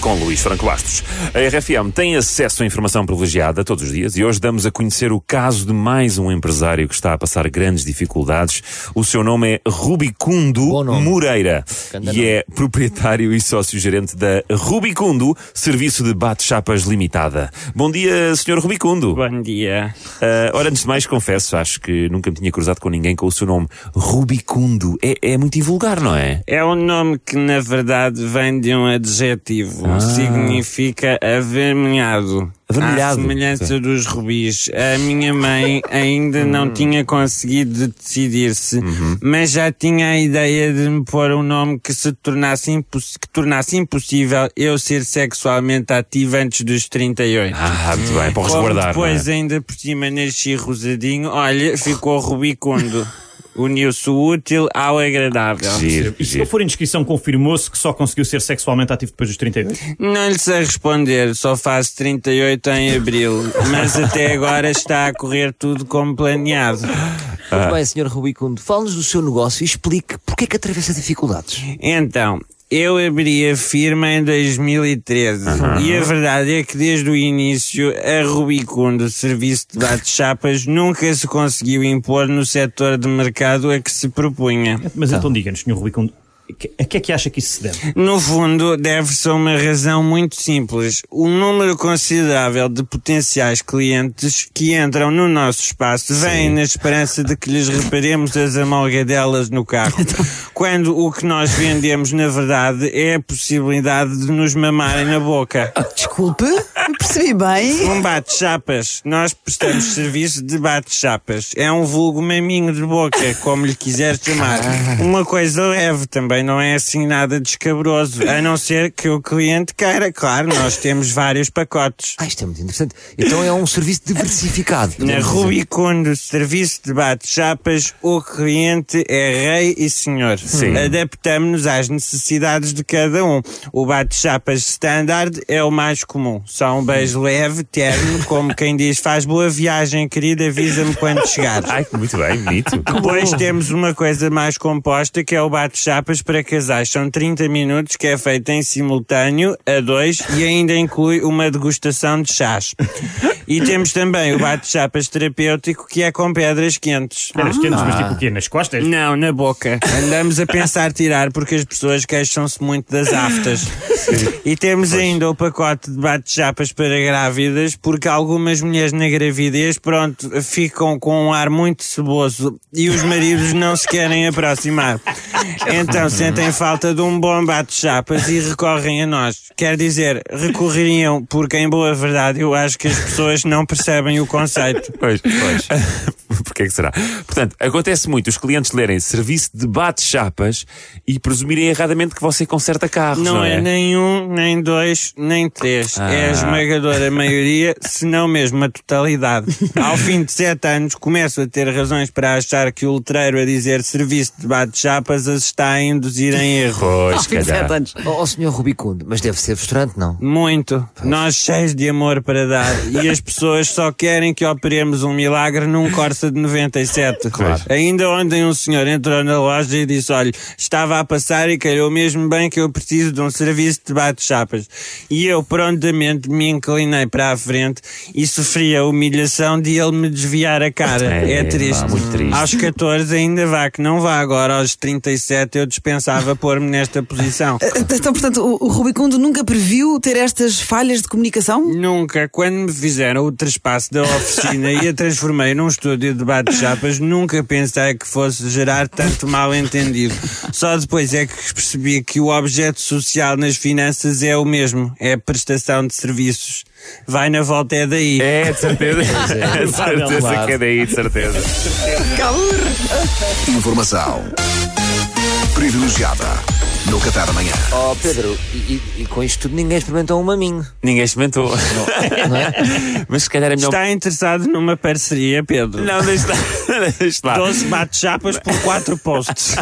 Com Luís Franco Bastos. A RFM tem acesso à informação privilegiada todos os dias e hoje damos a conhecer o caso de mais um empresário que está a passar grandes dificuldades. O seu nome é Rubicundo. Moreira e é proprietário e sócio-gerente da Rubicundo, Serviço de Bate-Chapas Limitada. Bom dia, Sr. Rubicundo. Bom dia. Ah, ora, antes de mais, confesso, acho que nunca me tinha cruzado com ninguém com o seu nome Rubicundo. É, é muito invulgar, não é? É um nome que na verdade vem de um adjetivo. Ah. Significa avermelhado. Avermelhado. À semelhança dos rubis. A minha mãe ainda não tinha conseguido decidir-se, mas já tinha a ideia de me pôr um nome que se tornasse, que tornasse impossível eu ser sexualmente ativo antes dos 38. Ah, muito bem, para Como resguardar. é? depois ainda por cima nasci rosadinho, olha, ficou rubicundo. Uniu-se o útil ao agradável. Giro, E se giro. não for indiscrição, confirmou-se que só conseguiu ser sexualmente ativo depois dos 32? Não lhe sei responder, só faço 38 em abril, mas até agora está a correr tudo como planeado. Muito bem, Sr. Rubicundo, fale-nos do seu negócio e explique porque é que atravessa dificuldades. Então, eu abri a firma em 2013 e a verdade é que desde o início a Rubicundo, serviço de bate-chapas, nunca se conseguiu impor no setor de mercado a que se propunha. Mas então diga-nos, Sr. Rubicundo, a que é que acha que isso se deve? No fundo, deve-se a uma razão muito simples. O número considerável de potenciais clientes que entram no nosso espaço vem na esperança de que lhes reparemos as amalgadelas no carro. quando o que nós vendemos, na verdade, é a possibilidade de nos mamarem na boca. Desculpe, não percebi bem. Um bate-chapas. Nós prestamos serviço de bate-chapas. É um vulgo maminho de boca, como lhe quiser chamar. Uma coisa leve também, não é assim nada descabroso. A não ser que o cliente queira. Claro, nós temos vários pacotes. Ah, isto é muito interessante. Então é um serviço diversificado. Na dizer. Rubicundo Serviço de Bate-Chapas, o cliente é rei e senhor. Sim. Adaptamos-nos às necessidades de cada um. O bate-chapas standard é o mais comum. Só um beijo leve, terno, como quem diz, faz boa viagem, querida, avisa-me quando chegar. Ai, muito bem, bonito. Depois temos uma coisa mais composta que é o bate-chapas para casais. São 30 minutos que é feito em simultâneo, a dois, e ainda inclui uma degustação de chás. E temos também o bate-chapas terapêutico que é com pedras quentes. Pedras quentes, mas tipo o quê? Nas costas? Não, na boca. Andamos a pensar tirar porque as pessoas queixam-se muito das aftas. E temos ainda o pacote de bate-chapas para grávidas porque algumas mulheres na gravidez, pronto, ficam com um ar muito ceboso e os maridos não se querem aproximar. Então sentem falta de um bom bate-chapas e recorrem a nós. Quer dizer, recorreriam porque, em boa verdade, eu acho que as pessoas não percebem o conceito. Pois, pois. Porquê que será? Portanto, acontece muito os clientes lerem serviço de bate-chapas e presumirem erradamente que você conserta carros, não, Não é nem um, nem dois, nem três. É a Ah. esmagadora maioria, se não mesmo a totalidade. Ao fim de sete anos, começo a ter razões para achar que o letreiro a dizer serviço de bate-chapas as está a induzir em erro. Pois, Fim de sete anos. Oh, oh, Sr. Rubicundo, mas deve ser frustrante, não? Muito. Nós cheios de amor para dar. E as pessoas só querem que operemos um milagre num Corsa de 97. Claro. Ainda ontem um senhor entrou na loja e disse: Olha, estava a passar e calhou mesmo bem que eu preciso de um serviço de bate-chapas. E eu prontamente me inclinei para a frente e sofri a humilhação de ele me desviar a cara. É, É, triste. pá, muito triste. Aos 14 ainda vá, que não vá agora. Aos 37 eu dispensava pôr-me nesta posição. Então, portanto, o, o Rubicundo nunca previu ter estas falhas de comunicação? Nunca, quando me fizeram o trespasso da oficina e a transformei num estúdio de bate-chapas, nunca pensei que fosse gerar tanto mal entendido. Só depois é que percebi que o objeto social nas finanças é o mesmo, é a prestação de serviços. Vai na volta, é daí. É, de certeza. É, de certeza que é daí, de certeza. Informação privilegiada no Café da manhã. Oh, Pedro, e, e- e com isto tudo ninguém experimentou um maminho, Ninguém experimentou. não é? Mas se calhar é melhor. Está interessado numa parceria, Pedro? Não, deixa lá. Deixa lá. 12 bate-chapas por 4 posts.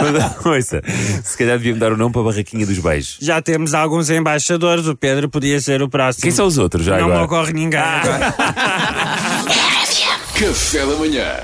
Mas, ouça, se calhar deviam dar o nome para a barraquinha dos beijos. Já temos alguns embaixadores, o Pedro podia ser o próximo. Quem são os outros já Não agora? me ocorre ninguém agora. Café da manhã.